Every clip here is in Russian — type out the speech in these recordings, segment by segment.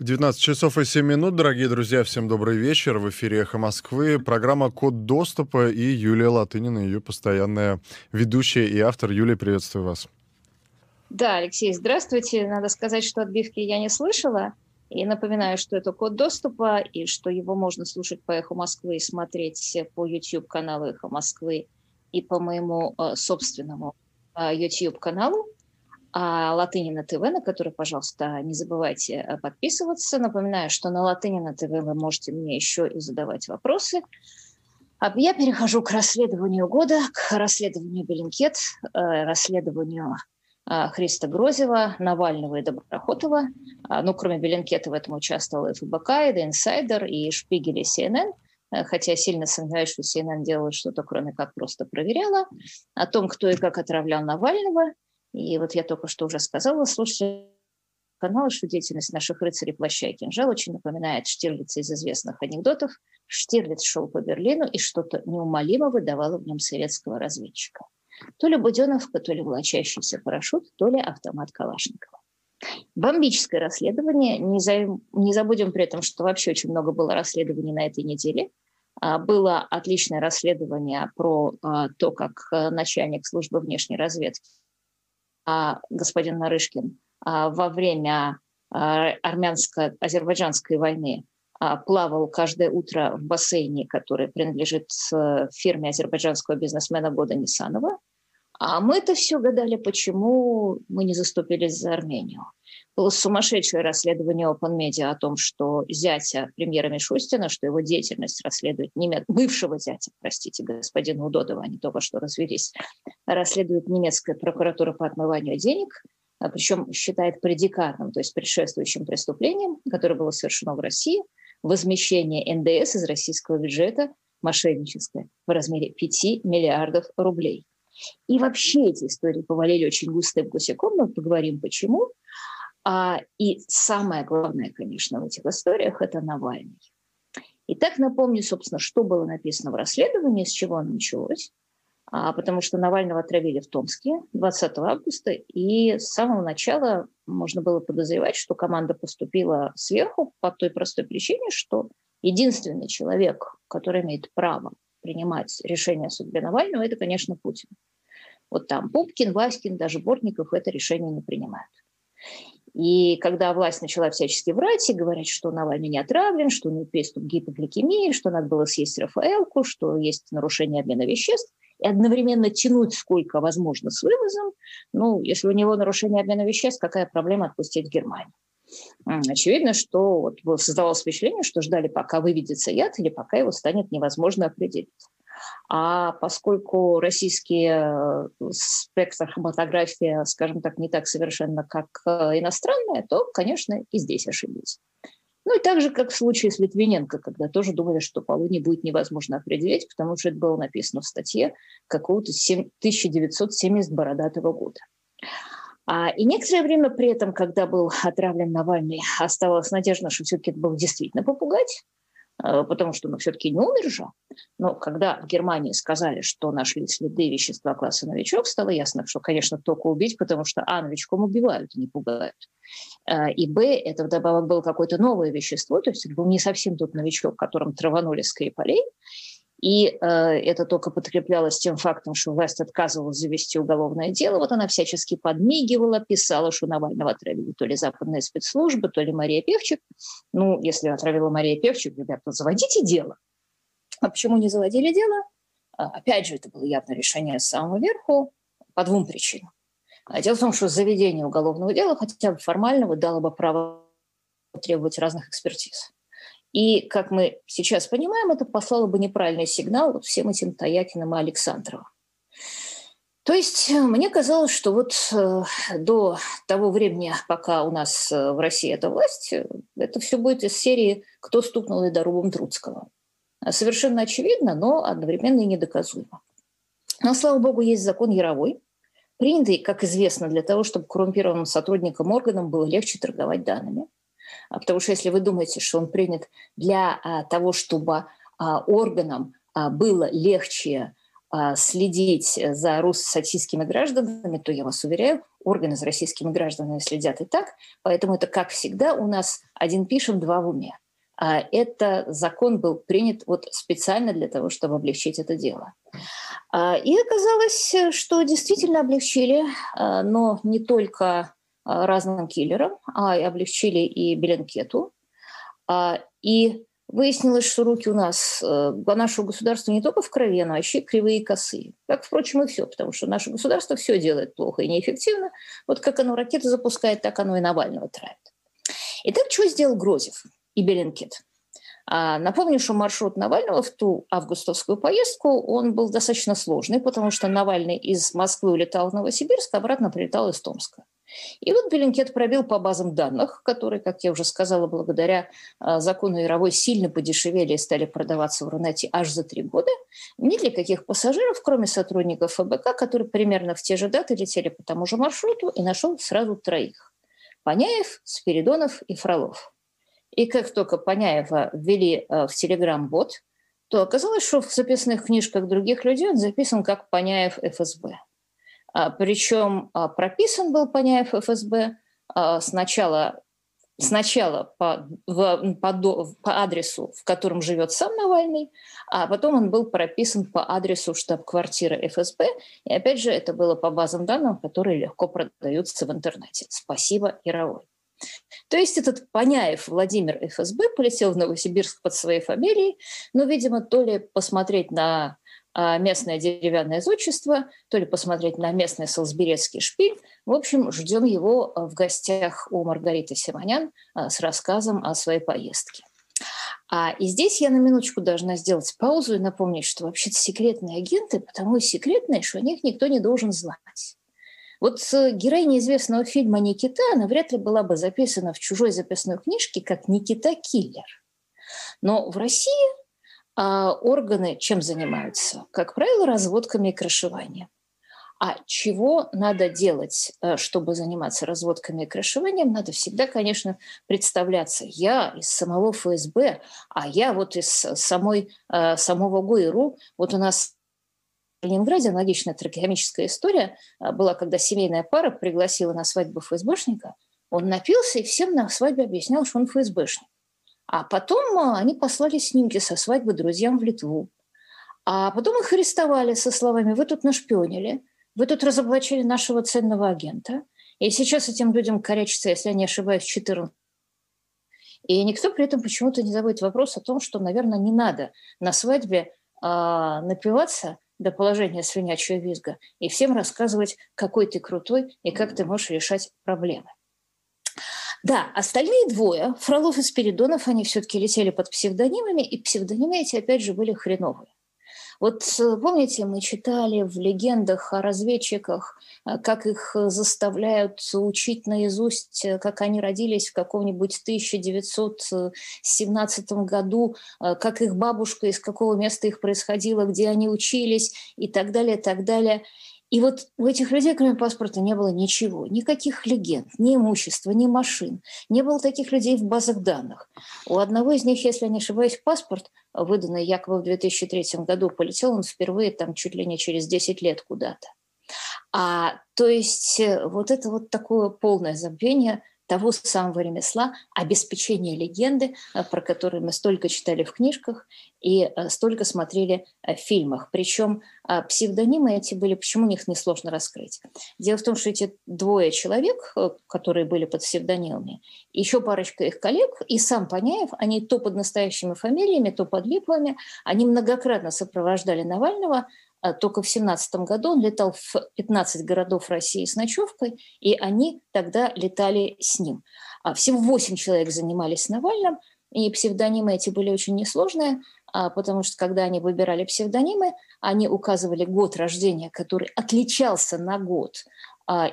19 часов и 7 минут, дорогие друзья, всем добрый вечер. В эфире «Эхо Москвы», программа «Код доступа» и Юлия Латынина, ее постоянная ведущая и автор. Юлия, приветствую вас. Да, Алексей, здравствуйте. Надо сказать, что отбивки я не слышала. И напоминаю, что это код доступа, и что его можно слушать по «Эхо Москвы» и смотреть по YouTube-каналу «Эхо Москвы» и по моему э, собственному э, YouTube-каналу а Латынина ТВ, на который, пожалуйста, не забывайте э, подписываться. Напоминаю, что на Латынина ТВ вы можете мне еще и задавать вопросы. А я перехожу к расследованию года, к расследованию Беленкет, э, расследованию э, Христа Грозева, Навального и Доброхотова. А, ну, кроме Беленкета в этом участвовал и ФБК, и The Insider, и Шпигель, и CNN хотя сильно сомневаюсь, что CNN делала что-то, кроме как просто проверяла, о том, кто и как отравлял Навального – и вот я только что уже сказала, слушайте канала, что деятельность наших рыцарей плаща и кинжал очень напоминает Штирлица из известных анекдотов. Штирлиц шел по Берлину и что-то неумолимо выдавало в нем советского разведчика. То ли Буденовка, то ли волочащийся парашют, то ли автомат Калашникова. Бомбическое расследование. Не, за... не забудем при этом, что вообще очень много было расследований на этой неделе. А, было отличное расследование про а, то, как а, начальник службы внешней разведки господин Нарышкин а, во время а, армянско-азербайджанской войны плавал каждое утро в бассейне, который принадлежит э, фирме азербайджанского бизнесмена Года Нисанова. А мы это все гадали, почему мы не заступились за Армению. Было сумасшедшее расследование Open Media о том, что зятя премьера Мишустина, что его деятельность расследует немец... бывшего зятя, простите, господина Удодова, они только что развелись, расследует немецкая прокуратура по отмыванию денег, а причем считает предикатным, то есть предшествующим преступлением, которое было совершено в России, возмещение НДС из российского бюджета мошенническое в размере 5 миллиардов рублей. И вообще эти истории повалили очень густым гусяком, мы поговорим почему. А, и самое главное, конечно, в этих историях – это Навальный. Итак, напомню, собственно, что было написано в расследовании, с чего оно началось. А, потому что Навального отравили в Томске 20 августа, и с самого начала можно было подозревать, что команда поступила сверху по той простой причине, что единственный человек, который имеет право принимать решение о судьбе Навального, это, конечно, Путин. Вот там Пупкин, Васькин, даже Бортников это решение не принимают. И когда власть начала всячески врать и говорить, что Навальный не отравлен, что у него приступ гипогликемии, что надо было съесть Рафаэлку, что есть нарушение обмена веществ, и одновременно тянуть сколько возможно с вывозом, ну, если у него нарушение обмена веществ, какая проблема отпустить Германию? Очевидно, что вот создавалось впечатление, что ждали, пока выведется яд или пока его станет невозможно определить. А поскольку российский э, спектр хроматографии, скажем так, не так совершенно, как э, иностранная, то, конечно, и здесь ошиблись. Ну и так же, как в случае с Литвиненко, когда тоже думали, что полудни будет невозможно определить, потому что это было написано в статье какого-то 1970 бородатого года. А, и некоторое время при этом, когда был отравлен Навальный, оставалась надежда, что все-таки это был действительно попугать, потому что ну, все-таки не умер же. Но когда в Германии сказали, что нашли следы вещества класса новичок, стало ясно, что, конечно, только убить, потому что, а, новичком убивают, не пугают. Э, и, б, это вдобавок было какое-то новое вещество, то есть это был не совсем тот новичок, которым траванули Скрипалей, и э, это только подкреплялось тем фактом, что власть отказывалась завести уголовное дело. Вот она всячески подмигивала, писала, что Навального отравили то ли западные спецслужбы, то ли Мария Певчик. Ну, если отравила Мария Певчик, ребята, заводите дело. А почему не заводили дело? А, опять же, это было явно решение с самого верху по двум причинам. А, дело в том, что заведение уголовного дела хотя бы формального дало бы право требовать разных экспертиз. И, как мы сейчас понимаем, это послало бы неправильный сигнал всем этим Таякиным и Александровым. То есть э, мне казалось, что вот э, до того времени, пока у нас э, в России эта власть, это все будет из серии «Кто стукнул ледорубом Труцкого». Совершенно очевидно, но одновременно и недоказуемо. Но, слава богу, есть закон Яровой, принятый, как известно, для того, чтобы коррумпированным сотрудникам органам было легче торговать данными – потому что если вы думаете, что он принят для а, того, чтобы а, органам было легче следить за российскими гражданами, то я вас уверяю, органы за российскими гражданами следят и так, поэтому это, как всегда, у нас один пишем, два в уме. А это закон был принят вот специально для того, чтобы облегчить это дело. А, и оказалось, что действительно облегчили, а, но не только разным киллерам, а и облегчили и Беленкету. И выяснилось, что руки у нас, э, нашего государства не только в крови, но и кривые и косые. Как, впрочем, и все, потому что наше государство все делает плохо и неэффективно. Вот как оно ракеты запускает, так оно и Навального травит. Итак, что сделал Грозев и Беленкет? А, напомню, что маршрут Навального в ту августовскую поездку, он был достаточно сложный, потому что Навальный из Москвы улетал в Новосибирск, обратно прилетал из Томска. И вот Bellingcat пробил по базам данных, которые, как я уже сказала, благодаря а, закону Яровой сильно подешевели и стали продаваться в Рунете аж за три года. Нет ли каких пассажиров, кроме сотрудников ФБК, которые примерно в те же даты летели по тому же маршруту, и нашел сразу троих. Паняев, Спиридонов и Фролов. И как только Паняева ввели а, в Телеграм-бот, то оказалось, что в записных книжках других людей он записан как Паняев ФСБ. А, Причем а, прописан был Паняев ФСБ а, сначала, сначала по, в, по, по адресу, в котором живет сам Навальный, а потом он был прописан по адресу штаб-квартиры ФСБ. И опять же, это было по базам данных, которые легко продаются в интернете. Спасибо, Яровой. То есть этот Паняев Владимир ФСБ полетел в Новосибирск под своей фамилией, но, видимо, то ли посмотреть на местное деревянное зодчество, то ли посмотреть на местный Солсберецкий шпиль. В общем, ждем его а, в гостях у Маргариты Симонян а, с рассказом о своей поездке. А, и здесь я на минуточку должна сделать паузу и напомнить, что вообще-то секретные агенты, потому и секретные, что о них никто не должен знать. Вот героиня известного фильма «Никита», она вряд ли была бы записана в чужой записной книжке как «Никита Киллер». Но в России а органы чем занимаются? Как правило, разводками и крышеванием. А чего надо делать, э, чтобы заниматься разводками и крышеванием? Надо всегда, конечно, представляться. Я из самого ФСБ, а я вот из самой, э, самого ГУИРУ. Вот у нас в Ленинграде аналогичная трагикомическая история э, была, когда семейная пара пригласила на свадьбу ФСБшника. Он напился и всем на свадьбе объяснял, что он ФСБшник. А потом а, они послали снимки со свадьбы друзьям в Литву. А потом их арестовали со словами «Вы тут нашпионили, вы тут разоблачили нашего ценного агента». И сейчас этим людям корячится, если я не ошибаюсь, 14 и никто при этом почему-то не забывает вопрос о том, что, наверное, не надо на свадьбе а, напиваться до положения свинячьего визга и всем рассказывать, какой ты крутой и как ты можешь решать проблемы. Да, остальные двое, Фролов и Спиридонов, они все-таки летели под псевдонимами, и псевдонимы эти, опять же, были хреновые. Вот э, помните, мы читали в легендах о разведчиках, э, как их заставляют учить наизусть, э, как они родились в каком-нибудь 1917 году, как их бабушка, из какого места их происходило, где они учились и так далее, так далее. И вот у этих людей, кроме паспорта, не было ничего. Никаких легенд, ни имущества, ни машин. Не было таких людей в базах данных. У одного из них, если я не ошибаюсь, паспорт, выданный якобы в 2003 году, полетел он впервые там чуть ли не через 10 лет куда-то. А, то есть э, вот это вот такое полное забвение того самого ремесла, обеспечения легенды, э, про которые мы столько читали в книжках и э, столько смотрели э, в фильмах. Причем псевдонимы эти были, почему их несложно раскрыть? Дело в том, что эти двое человек, которые были под псевдонимами, еще парочка их коллег и сам Паняев, они то под настоящими фамилиями, то под липовыми, они многократно сопровождали Навального только в 17 году он летал в 15 городов России с ночевкой, и они тогда летали с ним. А всего 8 человек занимались Навальным, и псевдонимы эти были очень несложные, а потому что когда они выбирали псевдонимы, они указывали год рождения, который отличался на год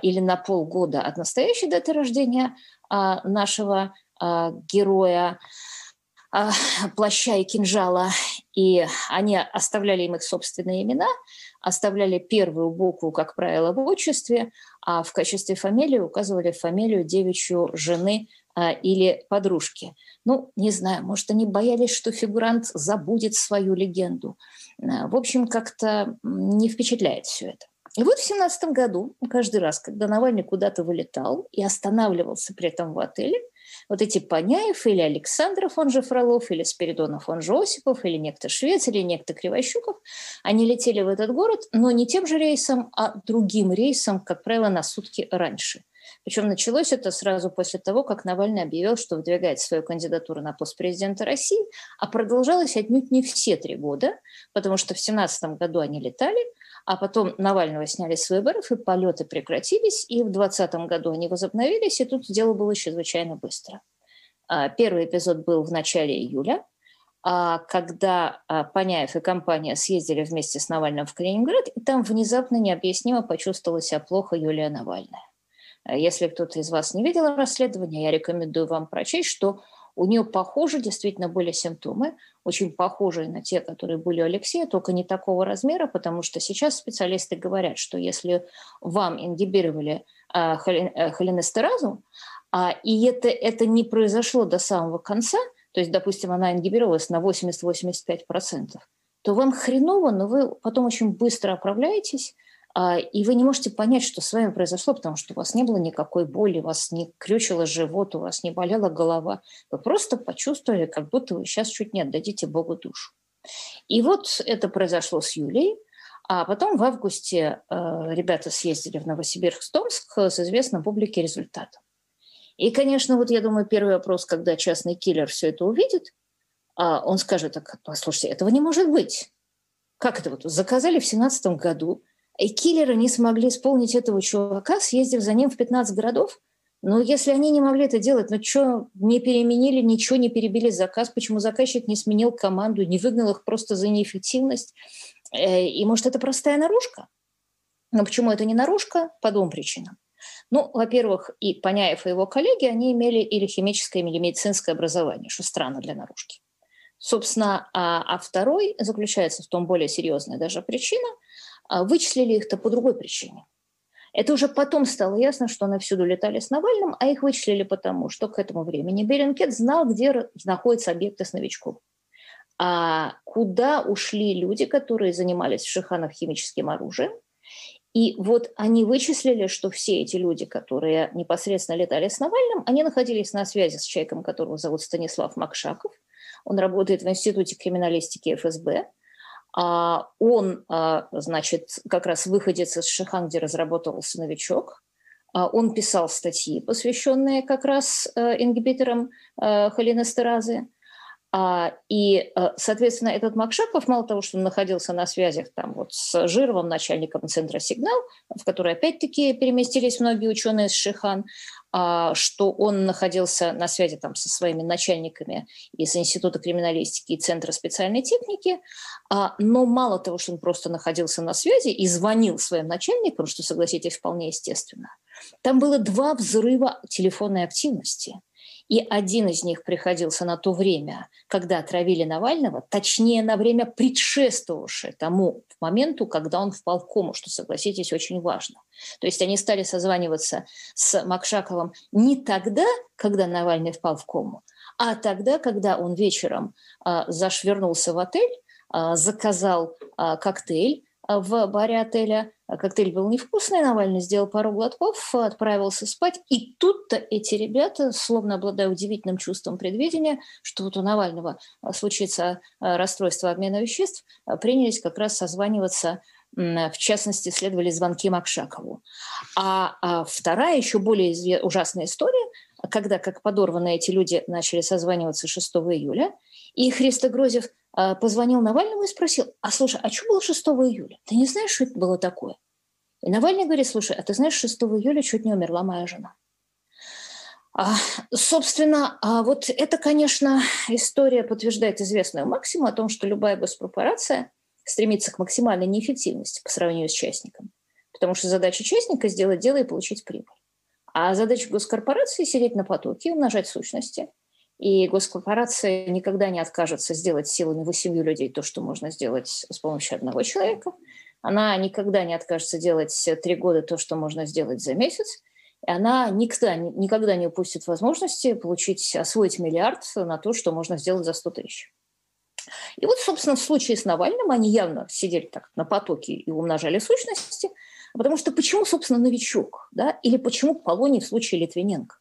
или на полгода от настоящей даты рождения нашего героя. А, плаща и кинжала, и они оставляли им их собственные имена, оставляли первую букву, как правило, в отчестве, а в качестве фамилии указывали фамилию девичью жены а, или подружки. Ну, не знаю, может, они боялись, что фигурант забудет свою легенду. А, в общем, как-то не впечатляет все это. И вот в семнадцатом году, каждый раз, когда Навальный куда-то вылетал и останавливался при этом в отеле, вот эти Паняев или Александров, он же Фролов, или Спиридонов, он же Осипов, или некто Швец, или некто Кривощуков, они летели в этот город, но не тем же рейсом, а другим рейсом, как правило, на сутки раньше. Причем началось это сразу после того, как Навальный объявил, что выдвигает свою кандидатуру на пост президента России, а продолжалось отнюдь не все три года, потому что в 2017 году они летали, а потом Навального сняли с выборов, и полеты прекратились, и в 2020 году они возобновились, и тут дело было чрезвычайно быстро. А, первый эпизод был в начале июля, а, когда а, Паняев и компания съездили вместе с Навальным в Калининград, и там внезапно необъяснимо почувствовала себя плохо Юлия Навальная. Если кто-то из вас не видел расследование, я рекомендую вам прочесть, что у нее похожи действительно были симптомы, очень похожие на те, которые были у Алексея, только не такого размера, потому что сейчас специалисты говорят, что если вам ингибировали э, холинестеразу, а, и это, это не произошло до самого конца, то есть, допустим, она ингибировалась на 80-85%, то вам хреново, но вы потом очень быстро оправляетесь, а, и вы не можете понять, что с вами произошло, потому что у вас не было никакой боли, у вас не крючило живот, у вас не болела голова. Вы просто почувствовали, как будто вы сейчас чуть не отдадите Богу душу. И вот это произошло с Юлей, а потом в августе э, ребята съездили в Новосибирск-Томск с известным публике результатом. И, конечно, вот я думаю, первый вопрос, когда частный киллер все это увидит, а он скажет, так, послушайте, этого не может быть. Как это вот? Заказали в 2017 году, и киллеры не смогли исполнить этого чувака, съездив за ним в 15 городов. Но если они не могли это делать, ну что, не переменили, ничего не перебили заказ, почему заказчик не сменил команду, не выгнал их просто за неэффективность? Э, и может, это простая наружка? Но почему это не наружка? По двум причинам. Ну, во-первых, и Паняев, и его коллеги, они имели или химическое, или медицинское образование, что странно для наружки. Собственно, а, а второй заключается в том более серьезная даже причина – вычислили их-то по другой причине. Это уже потом стало ясно, что они всюду летали с Навальным, а их вычислили потому, что к этому времени Беренкет знал, где находятся объекты с новичком. А куда ушли люди, которые занимались в Шиханах химическим оружием. И вот они вычислили, что все эти люди, которые непосредственно летали с Навальным, они находились на связи с человеком, которого зовут Станислав Макшаков. Он работает в Институте криминалистики ФСБ. А он, а, значит, как раз выходец из Шихан, где разработался новичок. А он писал статьи, посвященные как раз э, ингибиторам э, холинестеразы. И, э, соответственно, этот Макшаков, мало того, что он находился на связях там, вот, с Жировым, начальником центра «Сигнал», в который, опять-таки, переместились многие ученые из Шихан, что он находился на связи там со своими начальниками из Института криминалистики и Центра специальной техники, а, но мало того, что он просто находился на связи и звонил своим начальникам, что, согласитесь, вполне естественно, там было два взрыва телефонной активности – и один из них приходился на то время, когда отравили Навального, точнее, на время предшествовавшее тому моменту, когда он впал в кому, что, согласитесь, очень важно. То есть они стали созваниваться с Макшаковым не тогда, когда Навальный впал в кому, а тогда, когда он вечером э, зашвернулся в отель, э, заказал э, коктейль, в баре отеля. Коктейль был невкусный, Навальный сделал пару глотков, отправился спать. И тут-то эти ребята, словно обладая удивительным чувством предвидения, что вот у Навального случится э, расстройство обмена веществ, принялись как раз созваниваться в частности, следовали звонки Макшакову. А, а вторая, еще более ужасная история, когда, как подорванные эти люди начали созваниваться 6 июля, и Христо Грозев а, позвонил Навальному и спросил, а слушай, а что было 6 июля? Ты не знаешь, что это было такое? И Навальный говорит, слушай, а ты знаешь, 6 июля чуть не умерла моя жена. А, собственно, а вот это, конечно, история подтверждает известную максиму о том, что любая госпропорация стремится к максимальной неэффективности по сравнению с частником. Потому что задача частника – сделать дело и получить прибыль. А задача госкорпорации – сидеть на потоке, умножать сущности – и госкорпорация никогда не откажется сделать силами восемью людей то, что можно сделать с помощью одного человека. Она никогда не откажется делать три года то, что можно сделать за месяц. И она никогда, никогда не упустит возможности получить, освоить миллиард на то, что можно сделать за 100 тысяч. И вот, собственно, в случае с Навальным они явно сидели так на потоке и умножали сущности. Потому что почему, собственно, новичок? Да? Или почему Полоний в случае Литвиненко?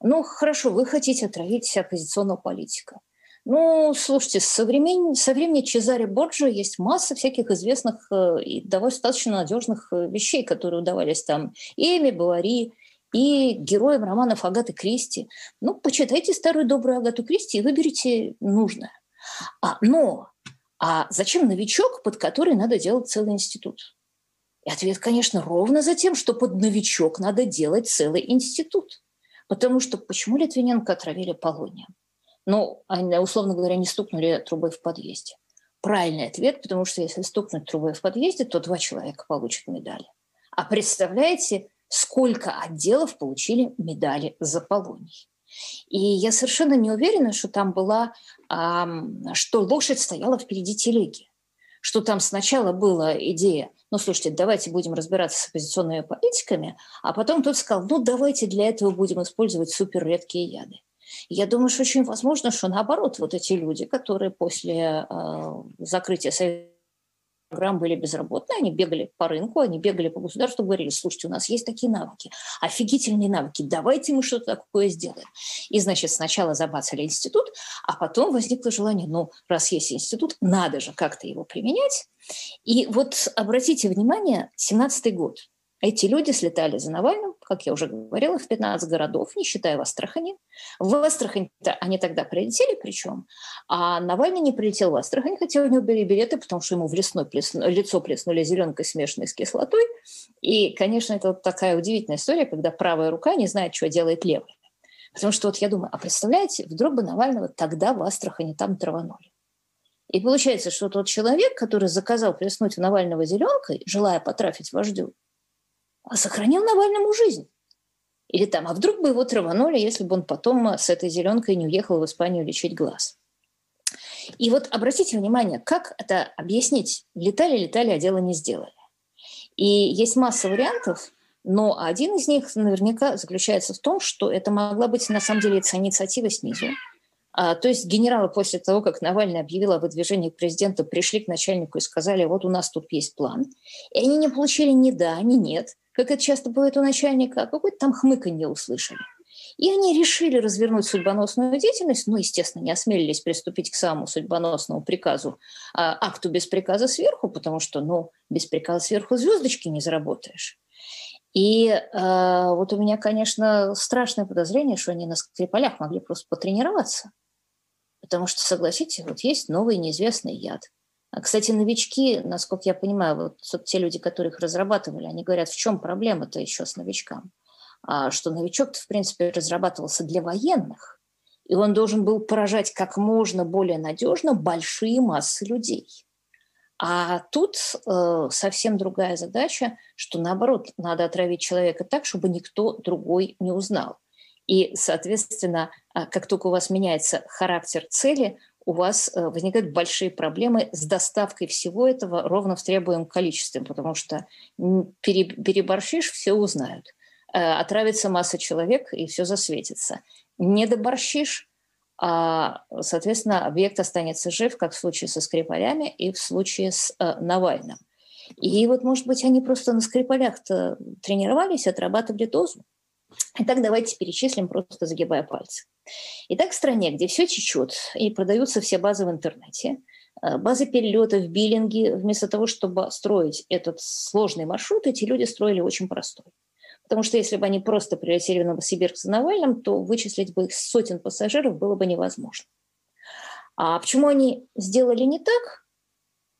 Ну, хорошо, вы хотите отравить оппозиционного политика. Ну, слушайте, со времени, со времени Чезаре Борджа есть масса всяких известных э, и достаточно надежных э, вещей, которые удавались там и Эми Бавари, и героям романов Агаты Кристи. Ну, почитайте старую добрую Агату Кристи и выберите нужное. А, но а зачем новичок, под который надо делать целый институт? И ответ, конечно, ровно за тем, что под новичок надо делать целый институт. Потому что почему Литвиненко отравили полонием? Ну, они, условно говоря, не стукнули трубой в подъезде. Правильный ответ, потому что если стукнуть трубой в подъезде, то два человека получат медали. А представляете, сколько отделов получили медали за полоний? И я совершенно не уверена, что там была, что лошадь стояла впереди телеги, что там сначала была идея, ну, слушайте, давайте будем разбираться с оппозиционными политиками, а потом тот сказал, ну, давайте для этого будем использовать суперредкие яды. Я думаю, что очень возможно, что наоборот, вот эти люди, которые после э, закрытия Совета программ были безработные, они бегали по рынку, они бегали по государству, говорили, слушайте, у нас есть такие навыки, офигительные навыки, давайте мы что-то такое сделаем. И, значит, сначала забацали институт, а потом возникло желание, ну, раз есть институт, надо же как-то его применять. И вот обратите внимание, 17-й год – эти люди слетали за Навальным, как я уже говорила, в 15 городов, не считая в Астрахани. В Астрахань они тогда прилетели причем, а Навальный не прилетел в Астрахань, хотя у него были билеты, потому что ему в лесной плесну, лицо плеснули зеленкой, смешанной с кислотой. И, конечно, это вот такая удивительная история, когда правая рука не знает, что делает левая. Потому что вот я думаю, а представляете, вдруг бы Навального тогда в Астрахани там траванули. И получается, что тот человек, который заказал плеснуть в Навального зеленкой, желая потрафить вождю, а сохранил Навальному жизнь. Или там, а вдруг бы его траванули, если бы он потом с этой зеленкой не уехал в Испанию лечить глаз. И вот обратите внимание, как это объяснить? Летали, летали, а дело не сделали. И есть масса вариантов, но один из них наверняка заключается в том, что это могла быть на самом деле инициатива снизу. А, то есть генералы после того, как Навальный объявил о выдвижении к президенту, пришли к начальнику и сказали, вот у нас тут есть план. И они не получили ни да, ни нет как это часто бывает у начальника, какой-то там хмыканье услышали. И они решили развернуть судьбоносную деятельность, но, естественно, не осмелились приступить к самому судьбоносному приказу, а, акту без приказа сверху, потому что, ну, без приказа сверху звездочки не заработаешь. И э, вот у меня, конечно, страшное подозрение, что они на Скрипалях могли просто потренироваться. Потому что, согласитесь, вот есть новый неизвестный яд – кстати, новички, насколько я понимаю, вот те люди, которые их разрабатывали, они говорят, в чем проблема-то еще с новичком? А, что новичок-то, в принципе, разрабатывался для военных, и он должен был поражать как можно более надежно большие массы людей. А тут э, совсем другая задача, что наоборот, надо отравить человека так, чтобы никто другой не узнал. И, соответственно, а, как только у вас меняется характер цели, у вас э, возникают большие проблемы с доставкой всего этого ровно в требуемом количестве, потому что переборщишь, все узнают. Э, отравится масса человек, и все засветится. Не доборщишь, а, соответственно, объект останется жив, как в случае со Скрипалями и в случае с э, Навальным. И вот, может быть, они просто на Скрипалях-то тренировались, отрабатывали дозу. Итак, давайте перечислим, просто загибая пальцы. Итак, в стране, где все течет и продаются все базы в интернете, э, базы перелетов, биллинги, вместо того, чтобы строить этот сложный маршрут, эти люди строили очень простой. Потому что если бы они просто прилетели в Новосибирск за Навальным, то вычислить бы их сотен пассажиров было бы невозможно. А почему они сделали не так?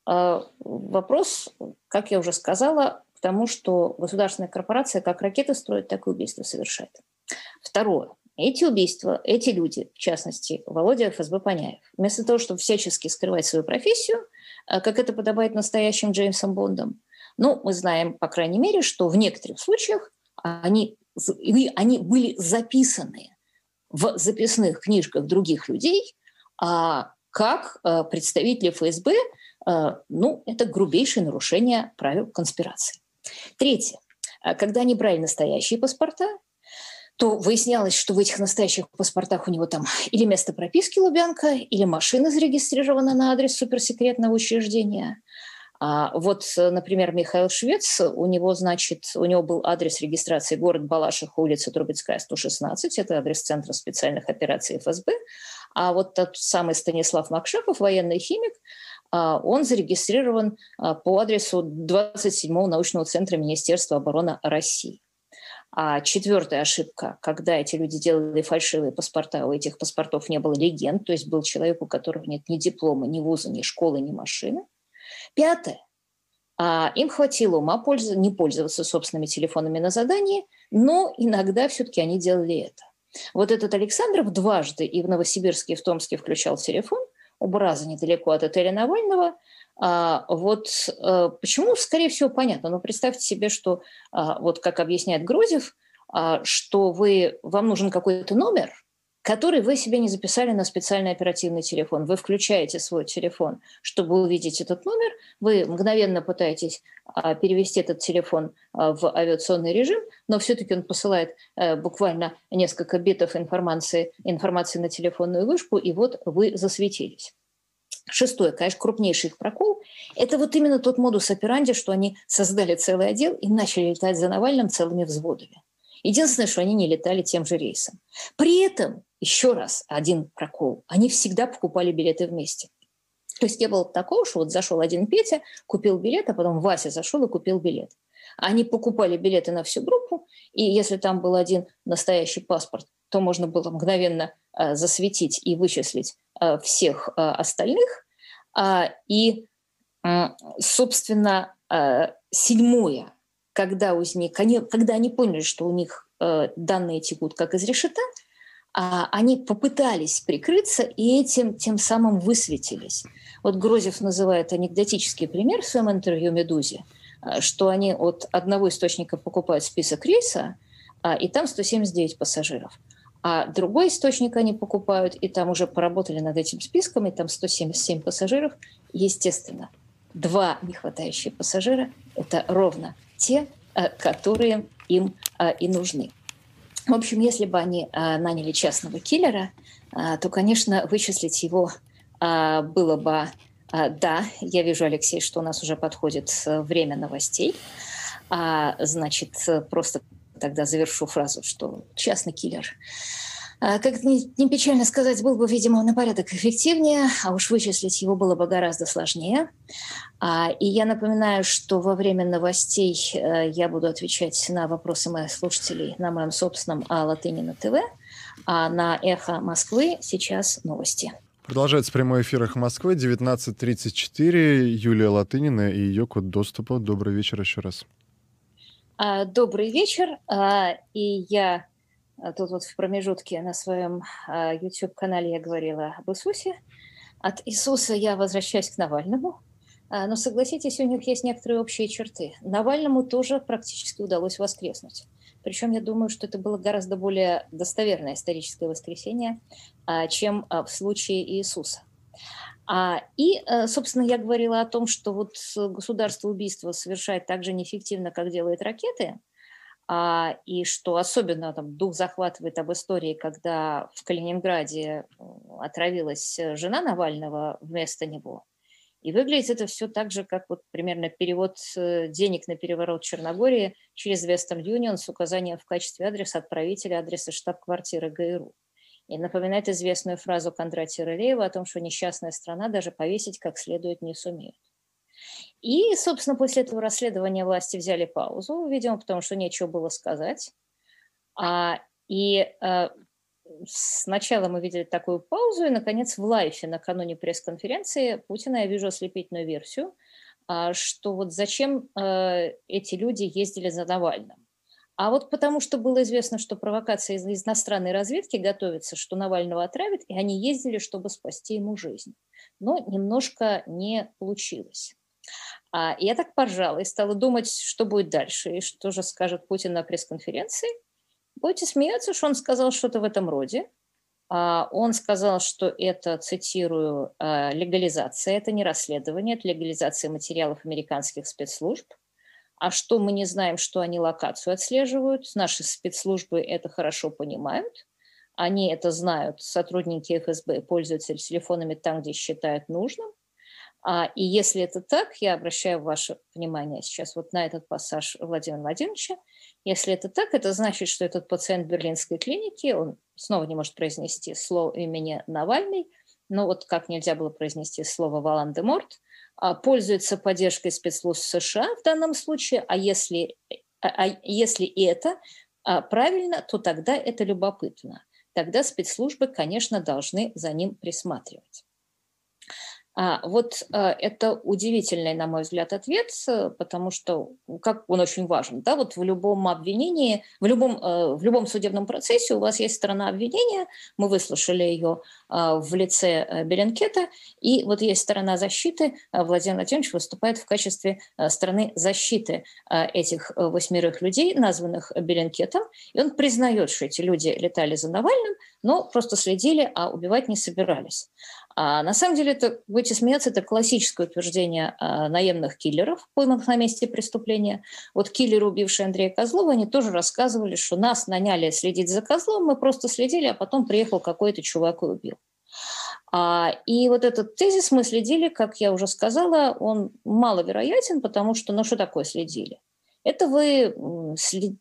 Э, вопрос, как я уже сказала, к тому, что государственная корпорация как ракеты строит, так и убийства совершает. Второе. Эти убийства, эти люди, в частности, Володя ФСБ Поняев, вместо того, чтобы всячески скрывать свою профессию, э, как это подобает настоящим Джеймсом Бондом, ну, мы знаем, по крайней мере, что в некоторых случаях они, они были записаны в записных книжках других людей, а как э, представители ФСБ, э, ну, это грубейшее нарушение правил конспирации. Третье. А когда они брали настоящие паспорта, то выяснялось, что в этих настоящих паспортах у него там или место прописки Лубянка, или машина зарегистрирована на адрес суперсекретного учреждения. А вот, например, Михаил Швец, у него, значит, у него был адрес регистрации город Балаших, улица Трубецкая, 116, это адрес Центра специальных операций ФСБ, а вот тот самый Станислав Макшаков, военный химик, он зарегистрирован а, по адресу 27-го научного центра Министерства обороны России. А четвертая ошибка, когда эти люди делали фальшивые паспорта, у этих паспортов не было легенд, то есть был человек, у которого нет ни диплома, ни вуза, ни школы, ни машины. Пятое. Им хватило ума не пользоваться собственными телефонами на задании, но иногда все-таки они делали это. Вот этот Александров дважды и в Новосибирске, и в Томске включал телефон, у Браза недалеко от отеля Навального. А, вот а, почему, скорее всего, понятно. Но представьте себе, что, а, вот как объясняет Грозев, а, что вы, вам нужен какой-то номер – который вы себе не записали на специальный оперативный телефон. Вы включаете свой телефон, чтобы увидеть этот номер, вы мгновенно пытаетесь а, перевести этот телефон а, в авиационный режим, но все-таки он посылает а, буквально несколько битов информации, информации на телефонную вышку, и вот вы засветились. Шестое, конечно, крупнейший их прокол – это вот именно тот модус операнди, что они создали целый отдел и начали летать за Навальным целыми взводами. Единственное, что они не летали тем же рейсом. При этом, еще раз, один прокол, они всегда покупали билеты вместе. То есть не было такого, что вот зашел один Петя, купил билет, а потом Вася зашел и купил билет. Они покупали билеты на всю группу, и если там был один настоящий паспорт, то можно было мгновенно э, засветить и вычислить э, всех э, остальных. А, и, э, собственно, э, седьмое – когда, них, они, когда они поняли, что у них э, данные текут как из решета, а они попытались прикрыться и этим тем самым высветились. Вот Грозев называет анекдотический пример в своем интервью «Медузе», э, что они от одного источника покупают список рейса, а, и там 179 пассажиров. А другой источник они покупают, и там уже поработали над этим списком, и там 177 пассажиров. Естественно, два нехватающие пассажира – это ровно те, э, которые им э, и нужны. В общем, если бы они э, наняли частного киллера, то, конечно, вычислить его было бы да, я вижу, Алексей, что у нас уже подходит время новостей. А, значит, просто тогда завершу фразу, что частный киллер как не, печально сказать, был бы, видимо, на порядок эффективнее, а уж вычислить его было бы гораздо сложнее. А, и я напоминаю, что во время новостей э, я буду отвечать на вопросы моих слушателей на моем собственном Латынина ТВ, а на «Эхо Москвы» сейчас новости. Продолжается прямой эфир «Эхо Москвы», 19.34. Юлия Латынина и ее код доступа. Добрый вечер еще раз. А, добрый вечер. И я а тут вот в промежутке на своем а, YouTube-канале я говорила об Иисусе. От Иисуса я возвращаюсь к Навальному. А, но согласитесь, у них есть некоторые общие черты. Навальному тоже практически удалось воскреснуть. Причем я думаю, что это было гораздо более достоверное историческое воскресение, чем в случае Иисуса. И, собственно, я говорила о том, что вот государство убийство совершает так же неэффективно, как делает ракеты, а, и что особенно там, дух захватывает об истории, когда в Калининграде отравилась э, жена Навального вместо него. И выглядит это все так же, как вот примерно перевод э, денег на переворот Черногории через Western Union с указанием в качестве адреса отправителя адреса штаб-квартиры ГРУ. И напоминает известную фразу Кондратия Рылеева о том, что несчастная страна даже повесить как следует не сумеет. И, собственно, после этого расследования власти взяли паузу, видимо, потому что нечего было сказать. А, и а, сначала мы видели такую паузу, и, наконец, в лайфе накануне пресс-конференции Путина я вижу ослепительную версию, а, что вот зачем а, эти люди ездили за Навальным. А вот потому что было известно, что провокация из иностранной разведки готовится, что Навального отравят, и они ездили, чтобы спасти ему жизнь. Но немножко не получилось. А я так поржала и стала думать, что будет дальше, и что же скажет Путин на пресс-конференции. Будете смеяться, что он сказал что-то в этом роде. А он сказал, что это, цитирую, «А, легализация, это не расследование, это легализация материалов американских спецслужб. А что мы не знаем, что они локацию отслеживают, наши спецслужбы это хорошо понимают. Они это знают, сотрудники ФСБ пользуются телефонами там, где считают нужным. А, и если это так, я обращаю ваше внимание сейчас вот на этот пассаж Владимира Владимировича. Если это так, это значит, что этот пациент берлинской клиники, он снова не может произнести слово имени Навальный, но вот как нельзя было произнести слово Волан-де-Морт, а, пользуется поддержкой спецслужб США в данном случае, а если, а, а если и это а, правильно, то тогда это любопытно. Тогда спецслужбы, конечно, должны за ним присматривать. А, вот а, это удивительный, на мой взгляд, ответ, потому что как он очень важен. Да, вот в любом обвинении, в любом, э, в любом судебном процессе у вас есть сторона обвинения, мы выслушали ее а, в лице э, Беленкета, и вот есть сторона защиты, Владимир Владимирович выступает в качестве э, стороны защиты этих восьмерых людей, названных Беленкетом, и он признает, что эти люди летали за Навальным, но просто следили, а убивать не собирались. А на самом деле, это, будете смеяться, это классическое утверждение а, наемных киллеров, пойманных на месте преступления. Вот киллеры, убившие Андрея Козлова, они тоже рассказывали, что нас наняли следить за Козлом, мы просто следили, а потом приехал какой-то чувак и убил. А, и вот этот тезис мы следили, как я уже сказала, он маловероятен, потому что, ну что такое следили? Это вы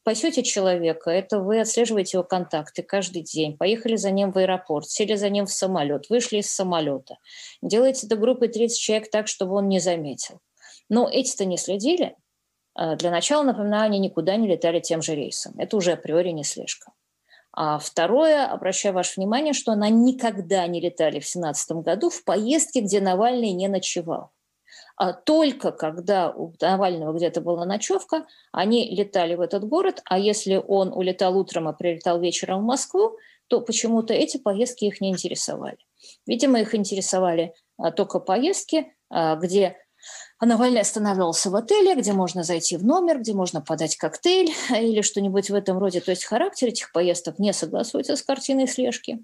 пасете человека, это вы отслеживаете его контакты каждый день, поехали за ним в аэропорт, сели за ним в самолет, вышли из самолета, делаете до группы 30 человек так, чтобы он не заметил. Но эти-то не следили. А, для начала, напоминаю, они никуда не летали тем же рейсом. Это уже априори не слежка. А второе, обращаю ваше внимание, что она никогда не летали в 2017 году в поездке, где Навальный не ночевал. А только когда у Навального где-то была ночевка, они летали в этот город, а если он улетал утром, а прилетал вечером в Москву, то почему-то эти поездки их не интересовали. Видимо, их интересовали а, только поездки, а, где Навальный останавливался в отеле, где можно зайти в номер, где можно подать коктейль или что-нибудь в этом роде. То есть характер этих поездок не согласуется с картиной слежки.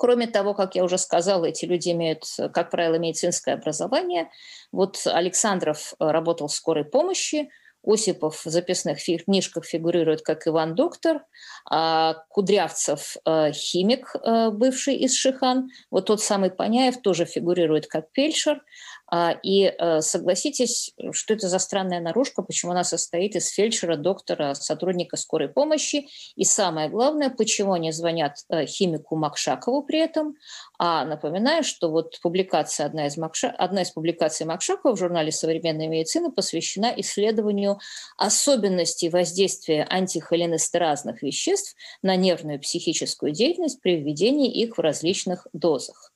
Кроме того, как я уже сказала, эти люди имеют, как правило, медицинское образование. Вот Александров э, работал в скорой помощи, Осипов в записных книжках фигурирует как Иван Доктор, а Кудрявцев э, химик, э, бывший из Шихан. Вот тот самый Паняев тоже фигурирует как фельдшер. А, и э, согласитесь, что это за странная наружка, почему она состоит из фельдшера, доктора, сотрудника скорой помощи. И самое главное, почему они звонят э, химику Макшакову при этом. А напоминаю, что вот публикация, одна из, Макша, одна из публикаций Макшакова в журнале «Современная медицина» посвящена исследованию особенностей воздействия антихолинестеразных веществ на нервную и психическую деятельность при введении их в различных дозах.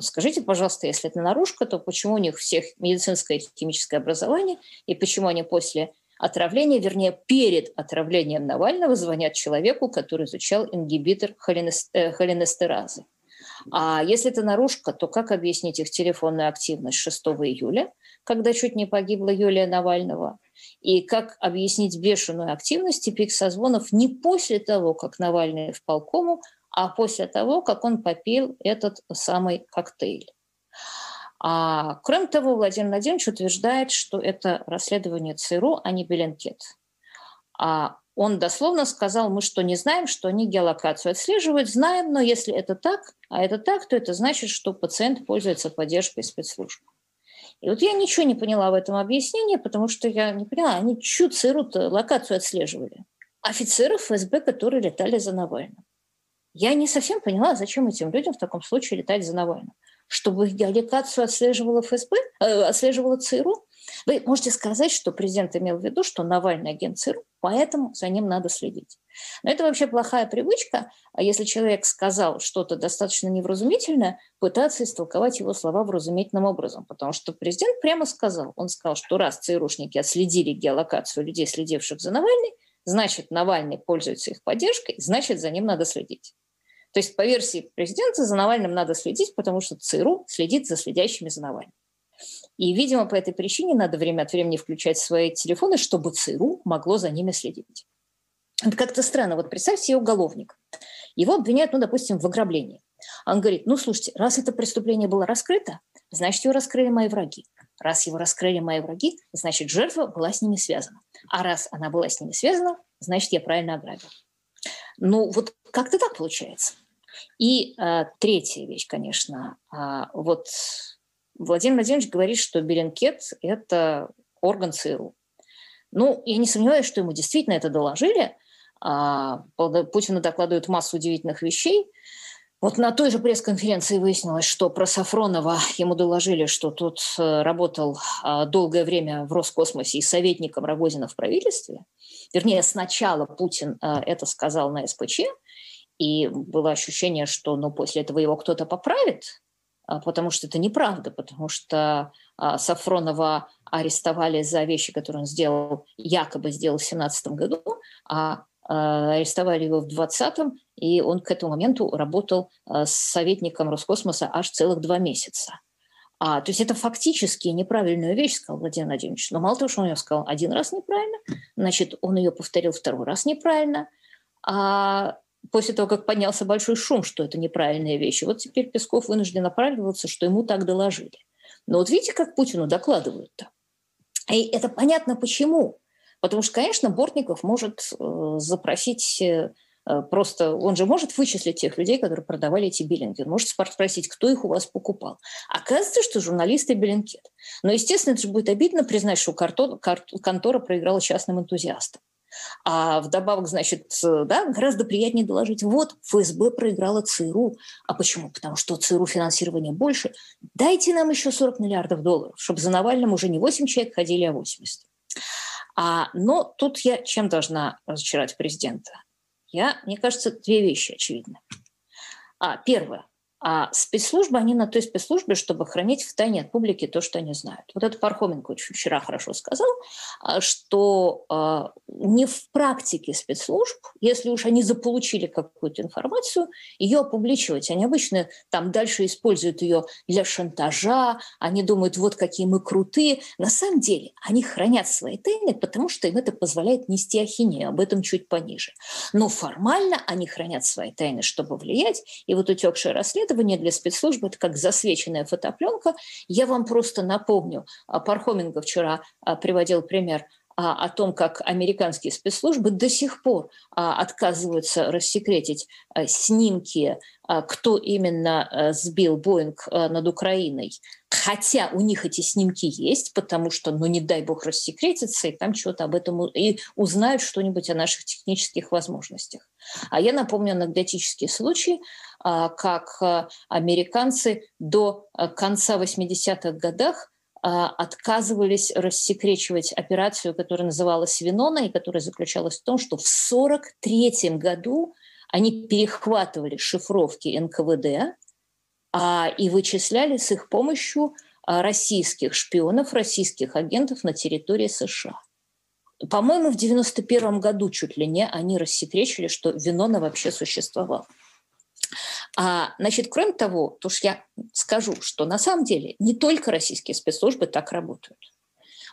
Скажите, пожалуйста, если это наружка, то почему у них всех медицинское и химическое образование, и почему они после отравления, вернее, перед отравлением Навального звонят человеку, который изучал ингибитор э, холинестеразы? А если это наружка, то как объяснить их телефонную активность 6 июля, когда чуть не погибла Юлия Навального? И как объяснить бешеную активность и пик созвонов не после того, как Навальный в полкому а после того, как он попил этот самый коктейль. А, кроме того, Владимир Владимирович утверждает, что это расследование ЦРУ, а не Беленкет. А он дословно сказал, мы что, не знаем, что они геолокацию отслеживают? Знаем, но если это так, а это так, то это значит, что пациент пользуется поддержкой спецслужб. И вот я ничего не поняла в этом объяснении, потому что я не поняла, они чью ЦРУ локацию отслеживали? Офицеров ФСБ, которые летали за Навальным. Я не совсем поняла, зачем этим людям в таком случае летать за Навальным. Чтобы геолокацию отслеживала ФСБ, э, отслеживала ЦРУ? Вы можете сказать, что президент имел в виду, что Навальный агент ЦРУ, поэтому за ним надо следить. Но это вообще плохая привычка, а если человек сказал что-то достаточно невразумительное, пытаться истолковать его слова вразумительным образом, потому что президент прямо сказал, он сказал, что раз ЦРУшники отследили геолокацию людей, следивших за Навальным, значит, Навальный пользуется их поддержкой, значит, за ним надо следить. То есть по версии президента за Навальным надо следить, потому что ЦРУ следит за следящими за Навальным. И, видимо, по этой причине надо время от времени включать свои телефоны, чтобы ЦРУ могло за ними следить. Это как-то странно. Вот представьте себе уголовник. Его обвиняют, ну, допустим, в ограблении. Он говорит, ну, слушайте, раз это преступление было раскрыто, значит, его раскрыли мои враги. Раз его раскрыли мои враги, значит, жертва была с ними связана. А раз она была с ними связана, значит, я правильно ограбил. Ну, вот как-то так получается. И а, третья вещь, конечно, а, вот Владимир Владимирович говорит, что Беленкет – это орган ЦРУ. Ну, я не сомневаюсь, что ему действительно это доложили. А, Путину докладывают массу удивительных вещей. Вот на той же пресс-конференции выяснилось, что про Сафронова ему доложили, что тот э, работал а, долгое время в Роскосмосе и советником Рогозина в правительстве. Вернее, сначала Путин э, это сказал на СПЧ, и было ощущение, что ну, после этого его кто-то поправит, а, потому что это неправда, потому что а, Сафронова арестовали за вещи, которые он сделал, якобы сделал в 2017 году, а арестовали его в 2020 и он к этому моменту работал с советником Роскосмоса аж целых два месяца. А, то есть это фактически неправильную вещь, сказал Владимир Владимирович. Но мало того, что он ее сказал один раз неправильно, значит, он ее повторил второй раз неправильно. А после того, как поднялся большой шум, что это неправильные вещи, вот теперь Песков вынужден оправдываться, что ему так доложили. Но вот видите, как Путину докладывают-то. И это понятно почему. Потому что, конечно, Бортников может э, запросить э, просто он же может вычислить тех людей, которые продавали эти биллинги. Он может спросить, кто их у вас покупал. Оказывается, что журналисты Беллинкет. Но, естественно, это же будет обидно признать, что контора проиграла частным энтузиастам. А вдобавок, значит, да, гораздо приятнее доложить, вот, ФСБ проиграла ЦРУ. А почему? Потому что ЦРУ финансирование больше. Дайте нам еще 40 миллиардов долларов, чтобы за Навальным уже не 8 человек ходили, а 80. А, но тут я чем должна разочаровать президента? Я, мне кажется, две вещи очевидны. А, первое. А спецслужбы, они на той спецслужбе, чтобы хранить в тайне от публики то, что они знают. Вот это Пархоменко очень вчера хорошо сказал, а, что а, не в практике спецслужб, если уж они заполучили какую-то информацию, ее опубличивать. Они обычно там дальше используют ее для шантажа, они думают, вот какие мы крутые. На самом деле они хранят свои тайны, потому что им это позволяет нести ахинею, об этом чуть пониже. Но формально они хранят свои тайны, чтобы влиять. И вот утекшее расследование расследование для спецслужб – это как засвеченная фотопленка. Я вам просто напомню, а, Пархоменко вчера а, приводил пример а, о том, как американские спецслужбы до сих пор отказываются рассекретить снимки, кто именно сбил Боинг над Украиной. Хотя у них эти снимки есть, потому что, ну не дай бог, рассекретится, и там что-то об этом и узнают что-нибудь о наших технических возможностях. А я напомню анекдотический случай, как американцы до конца 80-х годах а, отказывались рассекречивать операцию, которая называлась «Винона», и которая заключалась в том, что в 1943 году они перехватывали шифровки НКВД а, и вычисляли с их помощью а, российских шпионов, российских агентов на территории США. По-моему, в 1991 году чуть ли не они рассекречили, что Винона вообще существовал. А, значит, кроме того, то что я скажу, что на самом деле не только российские спецслужбы так работают.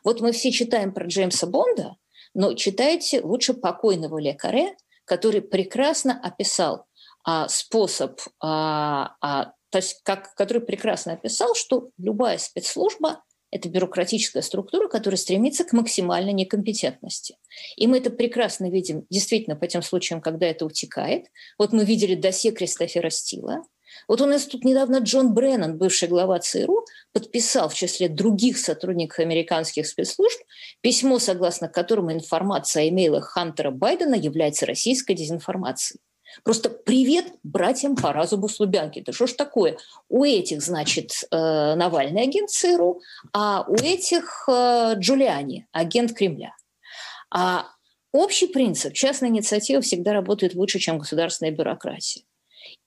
Вот мы все читаем про Джеймса Бонда, но читайте лучше покойного Лекаре, который прекрасно описал а, способ, а, а, то есть как, который прекрасно описал, что любая спецслужба это бюрократическая структура, которая стремится к максимальной некомпетентности. И мы это прекрасно видим действительно по тем случаям, когда это утекает. Вот мы видели досье Кристофера Стила. Вот у нас тут недавно Джон Бреннан, бывший глава ЦРУ, подписал в числе других сотрудников американских спецслужб письмо, согласно которому информация о имейлах Хантера Байдена является российской дезинформацией. Просто привет братьям по разуму с Лубянки. Да что ж такое? У этих, значит, э, Навальный агент ЦРУ, а у этих э, Джулиани, агент Кремля. А общий принцип – частная инициатива всегда работает лучше, чем государственная бюрократия.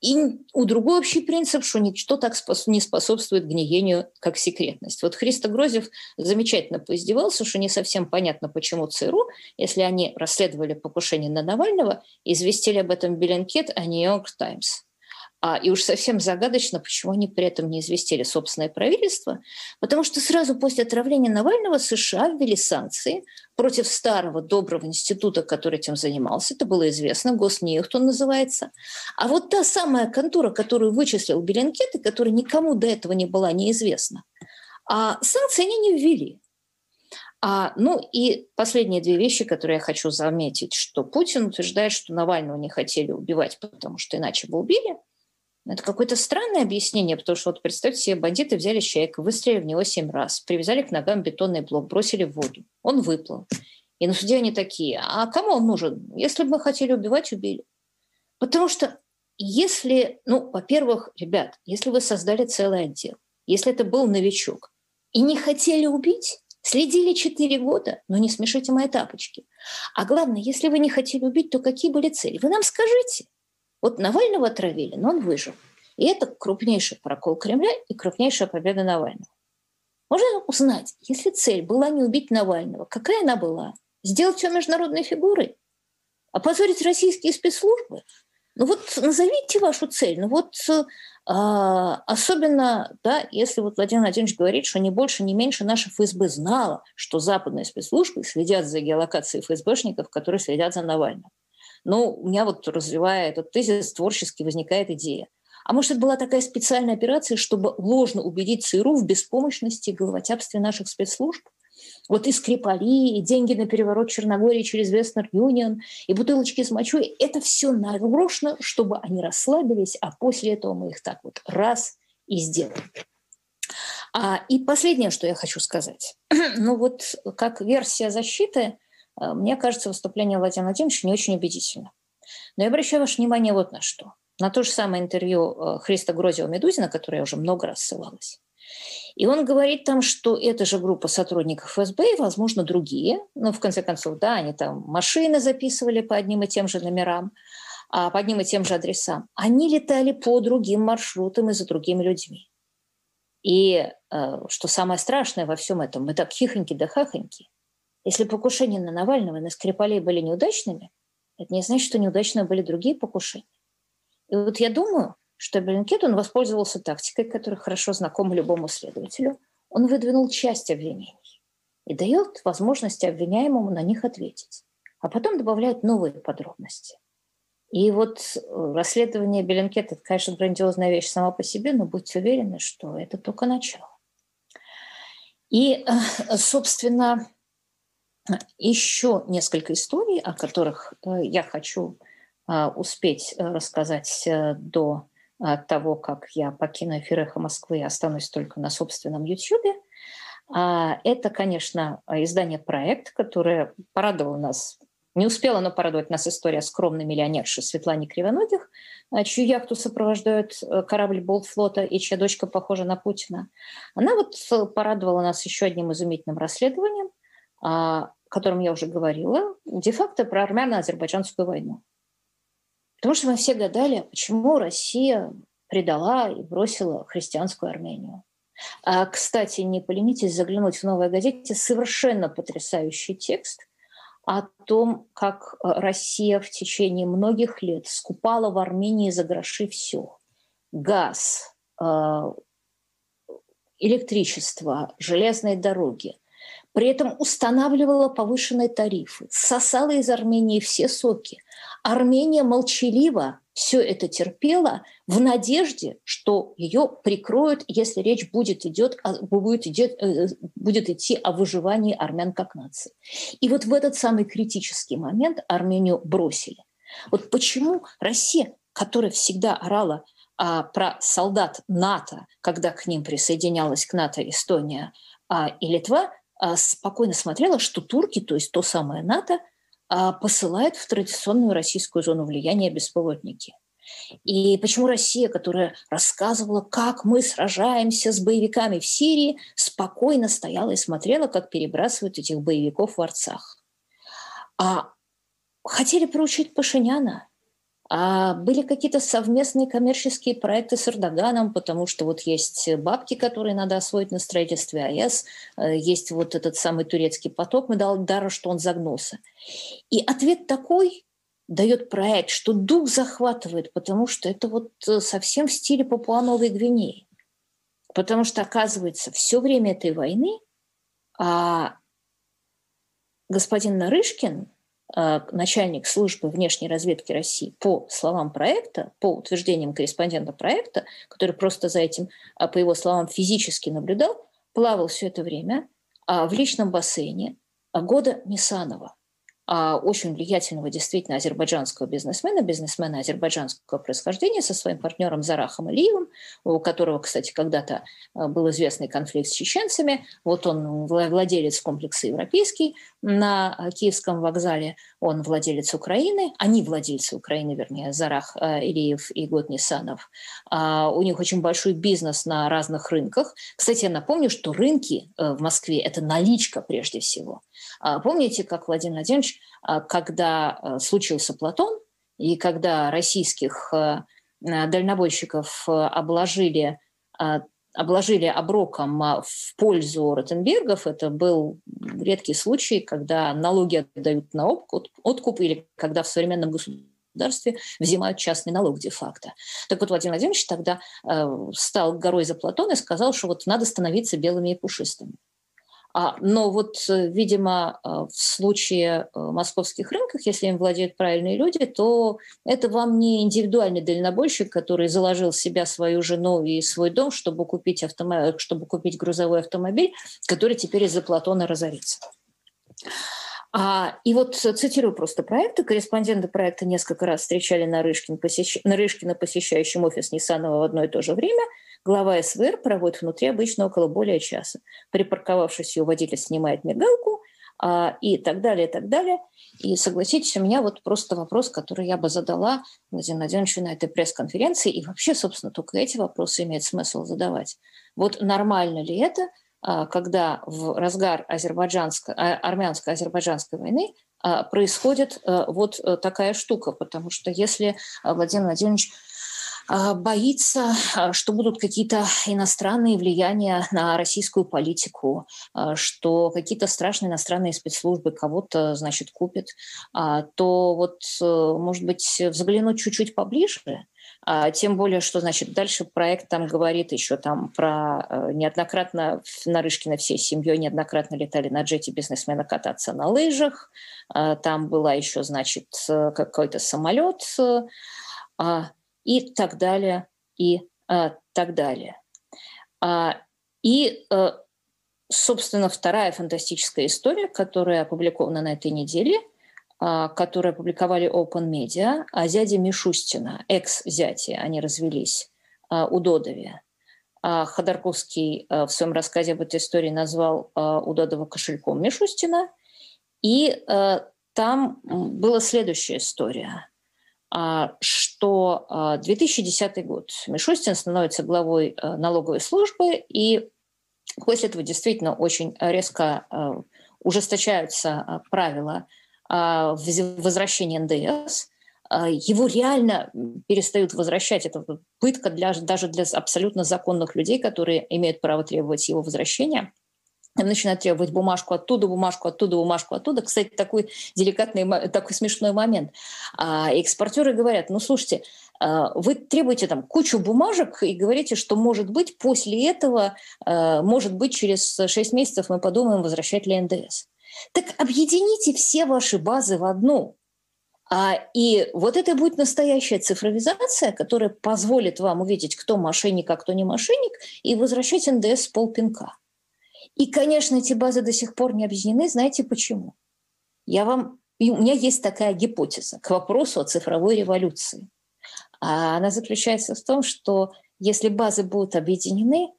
И у другой общий принцип, что ничто так не способствует гниению, как секретность. Вот Христо Грозев замечательно поиздевался, что не совсем понятно, почему ЦРУ, если они расследовали покушение на Навального, известили об этом Беллинкет, а не Нью-Йорк Таймс. А, и уж совсем загадочно, почему они при этом не известили собственное правительство, потому что сразу после отравления Навального США ввели санкции против старого доброго института, который этим занимался. Это было известно, Госнехт он называется. А вот та самая контора, которую вычислил Беленкет, и которая никому до этого не была неизвестна, а санкции они не ввели. А, ну и последние две вещи, которые я хочу заметить, что Путин утверждает, что Навального не хотели убивать, потому что иначе бы убили – Это какое-то странное объяснение, потому что вот представьте себе, бандиты взяли человека, выстрелили в него семь раз, привязали к ногам бетонный блок, бросили в воду. Он выплыл. И на суде они такие, а кому он нужен? Если бы мы хотели убивать, убили. Потому что если, ну, во-первых, ребят, если вы создали целый отдел, если это был новичок, и не хотели убить, следили четыре года, но не смешите мои тапочки. А главное, если вы не хотели убить, то какие были цели? Вы нам скажите. Вот Навального отравили, но он выжил. И это крупнейший прокол Кремля и крупнейшая победа Навального. Можно узнать, если цель была не убить Навального, какая она была? Сделать все международной фигурой? Опозорить российские спецслужбы? Ну вот назовите вашу цель. Ну вот э, особенно, да, если вот Владимир Владимирович говорит, что не больше, не меньше наша ФСБ знала, что западные спецслужбы следят за геолокацией ФСБшников, которые следят за Навальным. Ну, у меня вот развивая этот тезис, творчески возникает идея. А может, это была такая специальная операция, чтобы ложно убедить ЦРУ в беспомощности и головотяпстве наших спецслужб? Вот и Скрипали, и деньги на переворот Черногории через Вестнер Юнион, и бутылочки с мочой – это все нарочно, чтобы они расслабились, а после этого мы их так вот раз и сделаем. А, и последнее, что я хочу сказать. ну вот как версия защиты, мне кажется, выступление Владимира Владимировича не очень убедительно. Но я обращаю ваше внимание вот на что. На то же самое интервью э, Христа Грозева-Медузина, которое я уже много раз ссылалась. И он говорит там, что эта же группа сотрудников ФСБ и, возможно, другие, ну, в конце концов, да, они там машины записывали по одним и тем же номерам, а по одним и тем же адресам, они летали по другим маршрутам и за другими людьми. И э, что самое страшное во всем этом, мы так хихоньки да хахоньки. Если покушения на Навального и на Скрипалей были неудачными, это не значит, что неудачными были другие покушения. И вот я думаю, что Bellingcat, он воспользовался тактикой, которая хорошо знакома любому следователю. Он выдвинул часть обвинений и дает возможность обвиняемому на них ответить, а потом добавляет новые подробности. И вот э, расследование Bellingcat а – это, конечно, грандиозная вещь сама по себе, но будьте уверены, что это только начало. И, э, собственно, еще несколько историй, о которых э, я хочу успеть рассказать до того, как я покину эфир «Эхо Москвы» и останусь только на собственном YouTube. А, это, конечно, издание «Проект», которое порадовало нас не успела но порадовать нас история скромной миллионерши Светлане Кривоногих, а, чью яхту сопровождает э, корабль Болтфлота и чья дочка похожа на Путина. Она вот э, порадовала нас еще одним изумительным расследованием, о котором я уже говорила, де-факто про армяно-азербайджанскую войну. Потому что мы все гадали, почему Россия предала и бросила христианскую Армению. А, кстати, не поленитесь заглянуть в «Новой газете» совершенно потрясающий текст о том, как Россия в течение многих лет скупала в Армении за гроши все. Газ, а, электричество, железные дороги. При этом устанавливала повышенные тарифы, сосала из Армении все соки, Армения молчаливо все это терпела в надежде, что ее прикроют, если речь будет, идет, будет, идет, э, будет идти о выживании армян как нации. И вот в этот самый критический момент Армению бросили. Вот почему Россия, которая всегда орала а, про солдат НАТО, когда к ним присоединялась к НАТО Эстония а, и Литва, спокойно смотрела, что турки, то есть то самое НАТО, а, посылает в традиционную российскую зону влияния беспилотники. И почему Россия, которая рассказывала, как мы сражаемся с боевиками в Сирии, спокойно стояла и смотрела, как перебрасывают этих боевиков в Арцах. А хотели поручить Пашиняна, а были какие-то совместные коммерческие проекты с Эрдоганом, потому что вот есть бабки, которые надо освоить на строительстве АЭС, э, есть вот этот самый турецкий поток, мы дали дару, что он загнулся. И ответ такой дает проект, что дух захватывает, потому что это вот э, совсем в стиле Папуа-Новой Гвинеи. Потому что, оказывается, все время этой войны а господин Нарышкин, начальник службы внешней разведки России, по словам проекта, по утверждениям корреспондента проекта, который просто за этим, а, по его словам, физически наблюдал, плавал все это время а, в личном бассейне а, года Нисанова. а, очень влиятельного действительно азербайджанского бизнесмена, бизнесмена азербайджанского происхождения со своим партнером Зарахом Алиевым, у которого, кстати, когда-то а, был известный конфликт с чеченцами. Вот он владелец комплекса «Европейский» на Киевском вокзале, он владелец Украины, они владельцы Украины, вернее, Зарах Илиев и Год Нисанов. У них очень большой бизнес на разных рынках. Кстати, я напомню, что рынки э, в Москве – это наличка прежде всего. А помните, как Владимир Владимирович, а, когда э, случился Платон, и когда российских э, дальнобойщиков э, обложили, обложили оброком в пользу Ротенбергов, это был редкий случай, когда налоги отдают на откуп или когда в современном государстве взимают частный налог де-факто. Так вот, Владимир Владимирович тогда стал горой за Платона и сказал, что вот надо становиться белыми и пушистыми. А, но вот, э, видимо, э, в случае э, московских рынков, если им владеют правильные люди, то это вам не индивидуальный дальнобойщик, который заложил себя свою жену и свой дом, чтобы купить, автомобиль, чтобы купить грузовой автомобиль, который теперь из-за Платона разорится. А, и вот цитирую просто проекты. Корреспонденты проекта несколько раз встречали Нарышкин, посещ... Нарышкина, посещающим офис Ниссанова в одно и то же время – Глава СВР проводит внутри обычно около более часа. Припарковавшись, ее водитель снимает мигалку а, и так далее, и так далее. И согласитесь, у меня вот просто вопрос, который я бы задала Владимиру Владимировичу на этой пресс-конференции. И вообще, собственно, только эти вопросы имеет смысл задавать. Вот нормально ли это, когда в разгар а, армянско-азербайджанской войны а, происходит вот такая штука, потому что если Владимир Владимирович а, боится, а, что будут какие-то иностранные влияния на российскую политику, а, что какие-то страшные иностранные спецслужбы кого-то, значит, купят, то вот, э, может быть, взглянуть чуть-чуть поближе, тем более, что, значит, дальше проект там говорит еще там про э, неоднократно Нарышкина всей семьей неоднократно летали на джете бизнесмена кататься на лыжах. Там была еще, значит, э, какой-то самолет и так далее, и а, так далее. А, и, а, собственно, вторая фантастическая история, которая опубликована на этой неделе, а, которую опубликовали Open Media, о зяде Мишустина, экс-зяте, они развелись, а, у Додове. А Ходорковский а, в своем рассказе об этой истории назвал а, Удодова кошельком Мишустина. И там была следующая история – а, что 2010 а, год Мишустин становится главой а, налоговой службы, и после этого действительно очень резко ужесточаются правила возвращения НДС. Его реально перестают возвращать. Это пытка для, даже для абсолютно законных людей, которые имеют право требовать его возвращения – начинают требовать бумажку оттуда, бумажку оттуда, бумажку оттуда. Кстати, такой деликатный, такой смешной момент. А экспортеры говорят, ну, слушайте, а, вы требуете там кучу бумажек и говорите, что, может быть, после этого, а, может быть, через 6 месяцев мы подумаем, возвращать ли НДС. Так объедините все ваши базы в одну. А, и вот это будет настоящая цифровизация, которая позволит вам увидеть, кто мошенник, а кто не мошенник, и возвращать НДС с полпинка. И, конечно, эти базы до сих пор не объединены. Знаете почему? Я вам... И у меня есть такая гипотеза к вопросу о цифровой революции. А она заключается в том, что если базы будут объединены,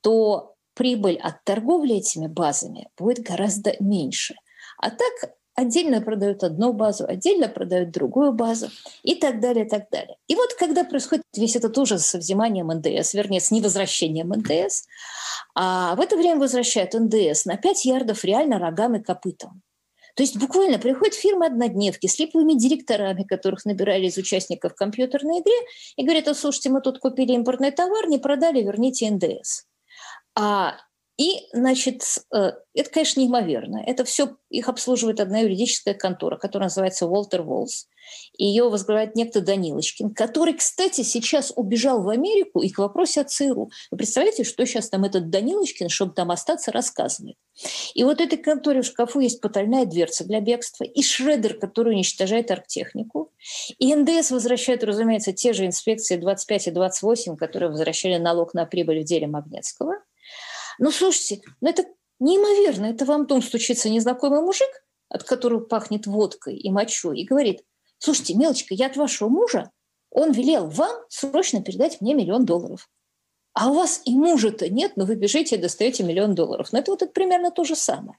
то прибыль от торговли этими базами будет гораздо меньше. А так отдельно продают одну базу, отдельно продают другую базу и так далее, и так далее. И вот когда происходит весь этот ужас со взиманием НДС, вернее, с невозвращением НДС, а в это время возвращают НДС на 5 ярдов реально рогами и копытом. То есть буквально приходят фирмы однодневки с липовыми директорами, которых набирали из участников компьютерной игры, и говорят, "А слушайте, мы тут купили импортный товар, не продали, верните НДС. А и, значит, э, это, конечно, неимоверно. Это все их обслуживает одна юридическая контора, которая называется Уолтер Волс. Ее возглавляет некто Данилочкин, который, кстати, сейчас убежал в Америку и к вопросу о ЦРУ. Вы представляете, что сейчас там этот Данилочкин, чтобы там остаться, рассказывает? И вот этой конторе в шкафу есть потайная дверца для бегства, и шредер, который уничтожает арктехнику. И НДС возвращает, разумеется, те же инспекции 25 и 28, которые возвращали налог на прибыль в деле Магнитского – ну, слушайте, ну это неимоверно. Это вам дом стучится незнакомый мужик, от которого пахнет водкой и мочой, и говорит, слушайте, мелочка, я от вашего мужа, он велел вам срочно передать мне миллион долларов. А у вас и мужа-то нет, но вы бежите и достаете миллион долларов. Но это вот это примерно то же самое.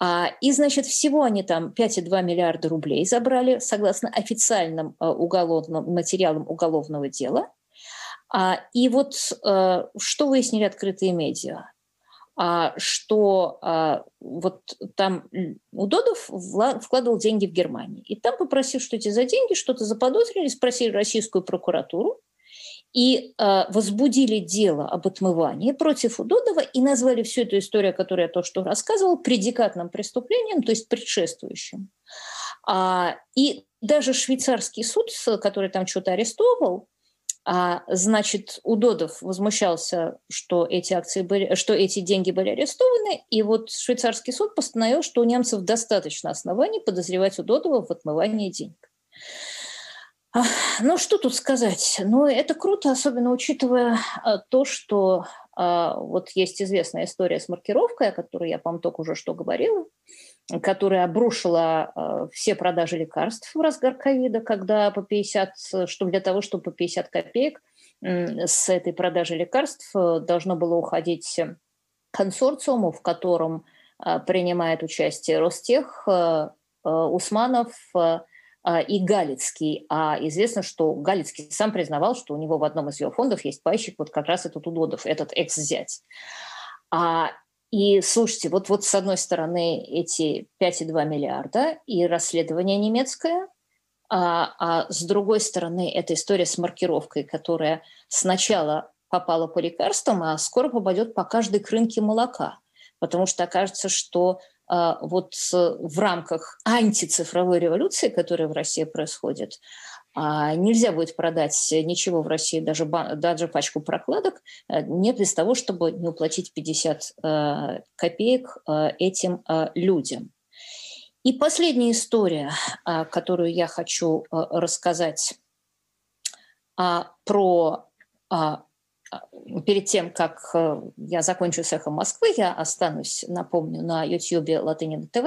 А, и, значит, всего они там 5,2 миллиарда рублей забрали, согласно официальным э, уголовным материалам уголовного дела. А, и вот э, что выяснили открытые медиа? А, что а, вот там Удодов вкладывал деньги в Германии. И там, попросив что эти за деньги, что-то заподозрили, спросили российскую прокуратуру и возбудили дело об отмывании против Удодова и назвали всю эту историю, которую я то что рассказывал, предикатным преступлением, то есть предшествующим. И даже швейцарский суд, который там что-то арестовывал, а, значит, Удодов возмущался, что эти акции были, что эти деньги были арестованы, и вот швейцарский суд постановил, что у немцев достаточно оснований подозревать Удодова в отмывании денег. Ну, что тут сказать? Ну, это круто, особенно учитывая а, то, что а, вот есть известная история с маркировкой, о которой я, по-моему, только уже что говорила, которая обрушила а, все продажи лекарств в разгар ковида, когда по 50, что для того, чтобы по 50 копеек с этой продажи лекарств э, должно было уходить консорциуму, в котором принимает участие Ростех, э, э, Усманов, а, и Галицкий. А известно, что Галицкий сам признавал, что у него в одном из его фондов есть пайщик, вот как раз этот Удодов, этот экс-зять. А, и слушайте, вот, вот с одной стороны эти 5,2 миллиарда и расследование немецкое, а, а с другой стороны эта история с маркировкой, которая сначала попала по лекарствам, а скоро попадет по каждой крынке молока. Потому что окажется, что а, вот в рамках антицифровой революции, которая в России происходит, а, нельзя будет продать ничего в России, даже, даже пачку прокладок, э, не без того, чтобы не уплатить 50 э, копеек э, этим людям. И последняя история, которую я хочу рассказать про перед тем, как э, я закончу с «Эхом Москвы», я останусь, напомню, на YouTube Латынина ТВ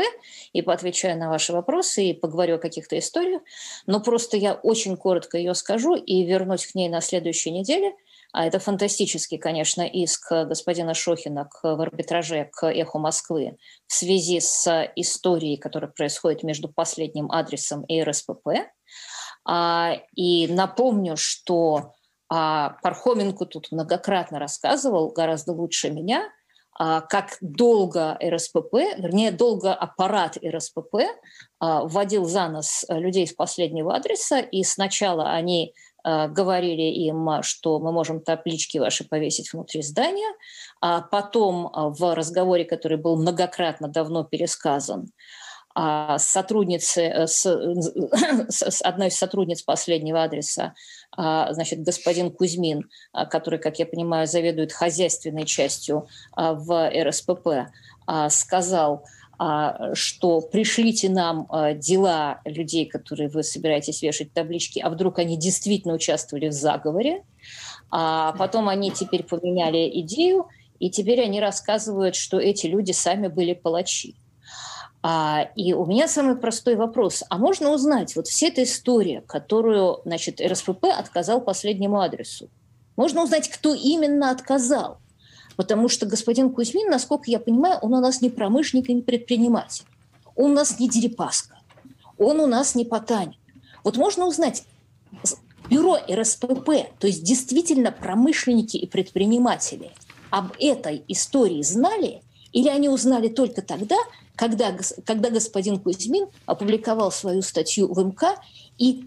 и поотвечаю на ваши вопросы и поговорю о каких-то историях. Но просто я очень коротко ее скажу и вернусь к ней на следующей неделе. А это фантастический, конечно, иск господина Шохина к, в арбитраже к «Эху Москвы» в связи с историей, которая происходит между последним адресом и РСПП. А, и напомню, что а Пархоменко тут многократно рассказывал, гораздо лучше меня, а, как долго РСПП, вернее, долго аппарат РСПП а, вводил за нос людей с последнего адреса, и сначала они а, говорили им, что мы можем таблички ваши повесить внутри здания, а потом в разговоре, который был многократно давно пересказан, сотрудницы, э, с, с одной из сотрудниц последнего адреса, а, значит, господин Кузьмин, а, который, как я понимаю, заведует хозяйственной частью в РСПП, сказал, что пришлите нам дела людей, которые вы собираетесь вешать таблички, а вдруг они действительно участвовали в заговоре. А потом они теперь поменяли идею, и теперь они рассказывают, что эти люди сами были палачи. А, и у меня самый простой вопрос. А можно узнать, вот вся эта история, которую, значит, РСПП отказал последнему адресу, можно узнать, кто именно отказал? Потому что господин Кузьмин, насколько я понимаю, он у нас не промышленник и не предприниматель. Он у нас не Дерипаска. Он у нас не Потанин. Вот можно узнать, бюро РСПП, то есть действительно промышленники и предприниматели об этой истории знали, или они узнали только тогда, когда, когда господин Кузьмин опубликовал свою статью в МК, и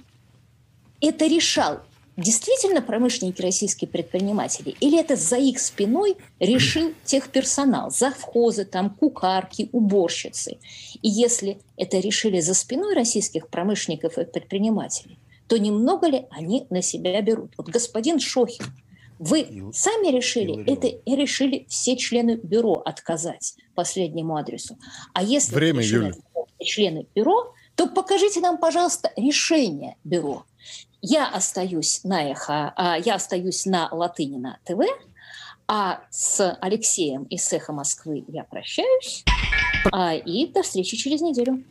это решал действительно промышленники, российские предприниматели, или это за их спиной решил техперсонал, завхозы, там, кукарки, уборщицы. И если это решили за спиной российских промышленников и предпринимателей, то немного ли они на себя берут? Вот господин Шохин – вы сами решили, это решили все члены бюро отказать последнему адресу. А если Время, Юля. члены бюро, то покажите нам, пожалуйста, решение бюро. Я остаюсь на эхо, а, я остаюсь на Латынина ТВ, а с Алексеем из Эхо Москвы я прощаюсь. А, и до встречи через неделю.